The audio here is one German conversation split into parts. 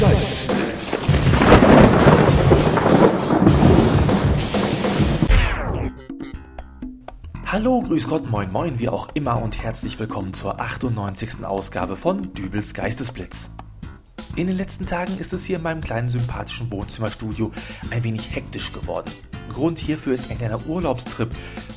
Geistesblitz. Hallo, grüß Gott, moin moin, wie auch immer und herzlich willkommen zur 98. Ausgabe von Dübels Geistesblitz. In den letzten Tagen ist es hier in meinem kleinen sympathischen Wohnzimmerstudio ein wenig hektisch geworden. Grund hierfür ist ein kleiner Urlaubstrip,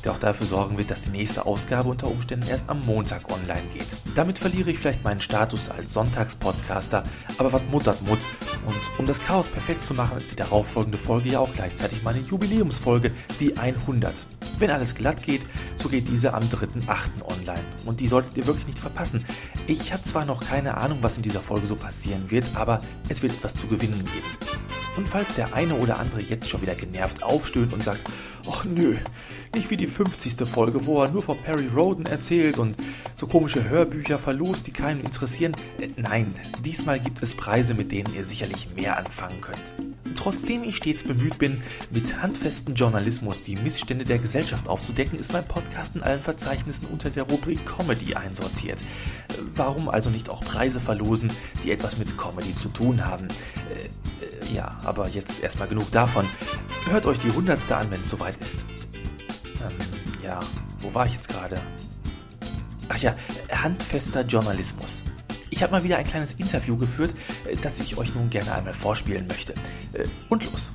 der auch dafür sorgen wird, dass die nächste Ausgabe unter Umständen erst am Montag online geht. Damit verliere ich vielleicht meinen Status als Sonntagspodcaster, aber was muttert Mut. Und um das Chaos perfekt zu machen, ist die darauffolgende Folge ja auch gleichzeitig meine Jubiläumsfolge, die 100. Wenn alles glatt geht, so geht diese am 3.8. online. Und die solltet ihr wirklich nicht verpassen. Ich habe zwar noch keine Ahnung, was in dieser Folge so passieren wird, aber es wird etwas zu gewinnen geben. Und falls der eine oder andere jetzt schon wieder genervt aufstöhnt und sagt, ach nö, nicht wie die 50. Folge, wo er nur von Perry Roden erzählt und so komische Hörbücher verlost, die keinen interessieren. Äh, nein, diesmal gibt es Preise, mit denen ihr sicherlich mehr anfangen könnt. Trotzdem ich stets bemüht bin, mit handfesten Journalismus die Missstände der Gesellschaft aufzudecken, ist mein Podcast in allen Verzeichnissen unter der Rubrik Comedy einsortiert. Warum also nicht auch Preise verlosen, die etwas mit Comedy zu tun haben? Äh, äh, ja, aber jetzt erstmal genug davon. Hört euch die hundertste an, wenn es soweit ist. Ähm, ja, wo war ich jetzt gerade? Ach ja, handfester Journalismus. Ich habe mal wieder ein kleines Interview geführt, äh, das ich euch nun gerne einmal vorspielen möchte. Äh, und los.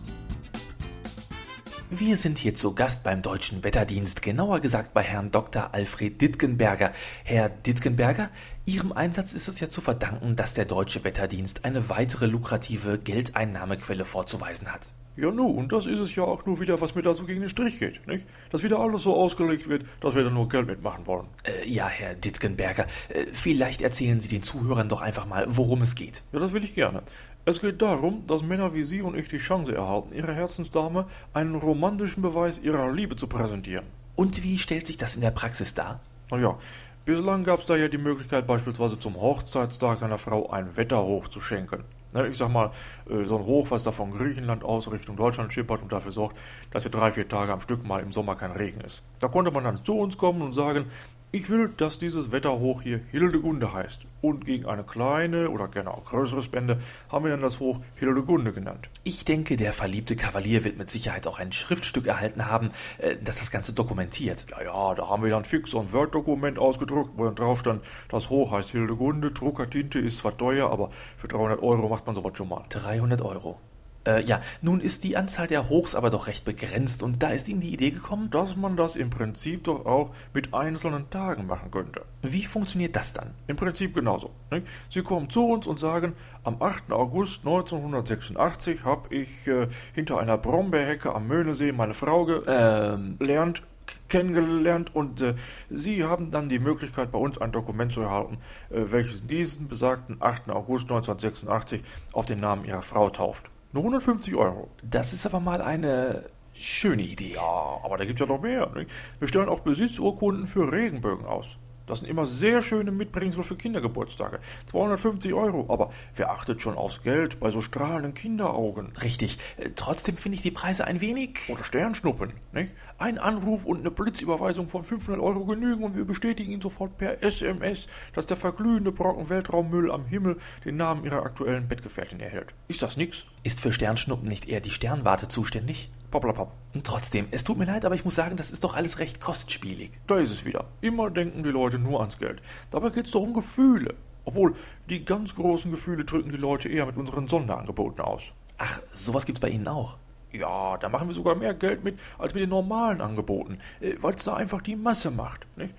Wir sind hier zu Gast beim Deutschen Wetterdienst, genauer gesagt bei Herrn Dr. Alfred Dittgenberger. Herr Dittgenberger, Ihrem Einsatz ist es ja zu verdanken, dass der Deutsche Wetterdienst eine weitere lukrative Geldeinnahmequelle vorzuweisen hat. Ja, nu, und das ist es ja auch nur wieder, was mir da so gegen den Strich geht, nicht? Dass wieder alles so ausgelegt wird, dass wir da nur Geld mitmachen wollen. Äh, ja, Herr Dittgenberger, äh, vielleicht erzählen Sie den Zuhörern doch einfach mal, worum es geht. Ja, das will ich gerne. Es geht darum, dass Männer wie Sie und ich die Chance erhalten, ihrer Herzensdame einen romantischen Beweis ihrer Liebe zu präsentieren. Und wie stellt sich das in der Praxis dar? Na ja, bislang gab es da ja die Möglichkeit, beispielsweise zum Hochzeitstag einer Frau ein Wetterhoch zu schenken. Ich sag mal, äh, so ein Hoch, was da von Griechenland aus Richtung Deutschland schippert und dafür sorgt, dass hier drei, vier Tage am Stück mal im Sommer kein Regen ist. Da konnte man dann zu uns kommen und sagen, ich will, dass dieses Wetterhoch hier Hildegunde heißt. Und gegen eine kleine oder gerne auch größere Spende haben wir dann das Hoch Hildegunde genannt. Ich denke, der verliebte Kavalier wird mit Sicherheit auch ein Schriftstück erhalten haben, äh, das das Ganze dokumentiert. Ja, ja, da haben wir dann fix so ein Word-Dokument ausgedruckt, wo dann drauf stand, das Hoch heißt Hildegunde, Druckertinte ist zwar teuer, aber für 300 Euro macht man sowas schon mal. 300 Euro. Äh, ja, nun ist die Anzahl der Hochs aber doch recht begrenzt und da ist Ihnen die Idee gekommen, dass man das im Prinzip doch auch mit einzelnen Tagen machen könnte. Wie funktioniert das dann? Im Prinzip genauso. Nicht? Sie kommen zu uns und sagen, am 8. August 1986 habe ich äh, hinter einer Brombeerhecke am Möhnesee meine Frau gelernt, ähm, kennengelernt und äh, Sie haben dann die Möglichkeit, bei uns ein Dokument zu erhalten, äh, welches diesen besagten 8. August 1986 auf den Namen Ihrer Frau tauft. Nur 150 Euro. Das ist aber mal eine schöne Idee. Ja, aber da gibt's ja noch mehr. Nicht? Wir stellen auch Besitzurkunden für Regenbögen aus. Das sind immer sehr schöne Mitbringsel für Kindergeburtstage. 250 Euro, aber wer achtet schon aufs Geld bei so strahlenden Kinderaugen? Richtig. Äh, trotzdem finde ich die Preise ein wenig. Oder Sternschnuppen, nicht? Ein Anruf und eine Blitzüberweisung von 500 Euro genügen und wir bestätigen Ihnen sofort per SMS, dass der verglühende Brocken Weltraummüll am Himmel den Namen Ihrer aktuellen Bettgefährtin erhält. Ist das nix? Ist für Sternschnuppen nicht eher die Sternwarte zuständig? Pappelapapp. Trotzdem, es tut mir leid, aber ich muss sagen, das ist doch alles recht kostspielig. Da ist es wieder. Immer denken die Leute nur ans Geld. Dabei geht's doch um Gefühle. Obwohl, die ganz großen Gefühle drücken die Leute eher mit unseren Sonderangeboten aus. Ach, sowas gibt's bei Ihnen auch. Ja, da machen wir sogar mehr Geld mit als mit den normalen Angeboten, äh, weil es da einfach die Masse macht. Nicht?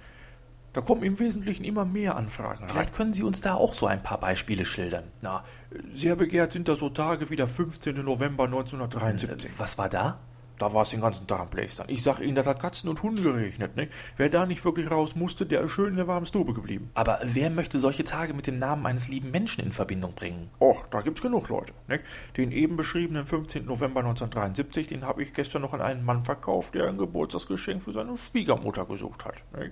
Da kommen im Wesentlichen immer mehr Anfragen. Vielleicht können Sie uns da auch so ein paar Beispiele schildern. Na, sehr begehrt sind da so Tage wie der 15. November 1973. Äh, was war da? Da war es den ganzen Tag am Playstyle. Ich sag Ihnen, das hat Katzen und Hunde geregnet, ne? Wer da nicht wirklich raus musste, der ist schön in der warmen Stube geblieben. Aber wer möchte solche Tage mit dem Namen eines lieben Menschen in Verbindung bringen? Och, da gibt's genug Leute, ne? Den eben beschriebenen 15. November 1973, den habe ich gestern noch an einen Mann verkauft, der ein Geburtstagsgeschenk für seine Schwiegermutter gesucht hat, ne?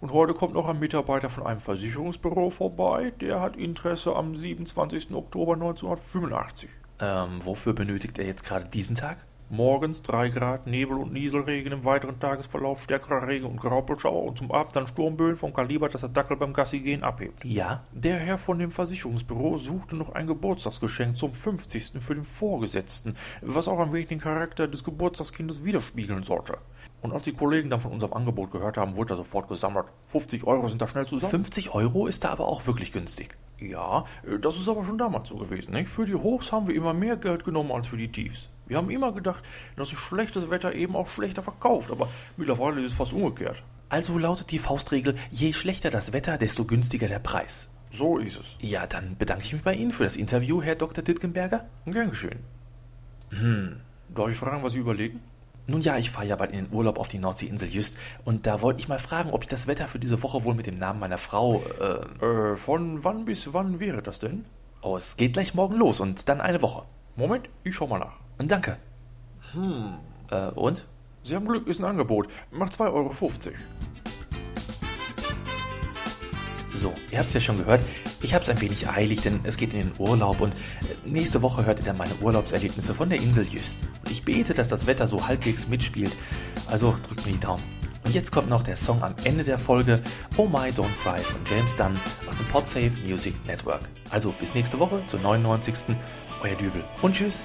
Und heute kommt noch ein Mitarbeiter von einem Versicherungsbüro vorbei, der hat Interesse am 27. Oktober 1985. Ähm, wofür benötigt er jetzt gerade diesen Tag? Morgens 3 Grad, Nebel und Nieselregen, im weiteren Tagesverlauf stärkerer Regen und Graupelschauer und zum Abend dann Sturmböen vom Kaliber, dass der Dackel beim Gassi gehen abhebt. Ja? Der Herr von dem Versicherungsbüro suchte noch ein Geburtstagsgeschenk zum 50. für den Vorgesetzten, was auch ein wenig den Charakter des Geburtstagskindes widerspiegeln sollte. Und als die Kollegen dann von unserem Angebot gehört haben, wurde er sofort gesammelt. 50 Euro sind da schnell zusammen. 50 Euro ist da aber auch wirklich günstig. Ja, das ist aber schon damals so gewesen. Nicht? Für die Hochs haben wir immer mehr Geld genommen als für die Tiefs. Wir haben immer gedacht, dass sich schlechtes Wetter eben auch schlechter verkauft, aber mittlerweile ist es fast umgekehrt. Also lautet die Faustregel, je schlechter das Wetter, desto günstiger der Preis. So ist es. Ja, dann bedanke ich mich bei Ihnen für das Interview, Herr Dr. Dittgenberger. Gern geschehen. Hm, darf ich fragen, was Sie überlegen? Nun ja, ich fahre ja bald in den Urlaub auf die Nordseeinsel Just und da wollte ich mal fragen, ob ich das Wetter für diese Woche wohl mit dem Namen meiner Frau. Äh, äh, von wann bis wann wäre das denn? Oh, es geht gleich morgen los und dann eine Woche. Moment, ich schau mal nach. Und danke. Hm. Äh, und? Sie haben Glück, ist ein Angebot. Macht 2,50 Euro. So, ihr habt es ja schon gehört. Ich habe es ein wenig eilig, denn es geht in den Urlaub und äh, nächste Woche hört ihr dann meine Urlaubserlebnisse von der Insel Jüst. Und ich bete, dass das Wetter so halbwegs mitspielt. Also drückt mir die Daumen. Und jetzt kommt noch der Song am Ende der Folge Oh My Don't Cry von James Dunn aus dem Podsafe Music Network. Also bis nächste Woche zur 99. Euer Dübel und tschüss.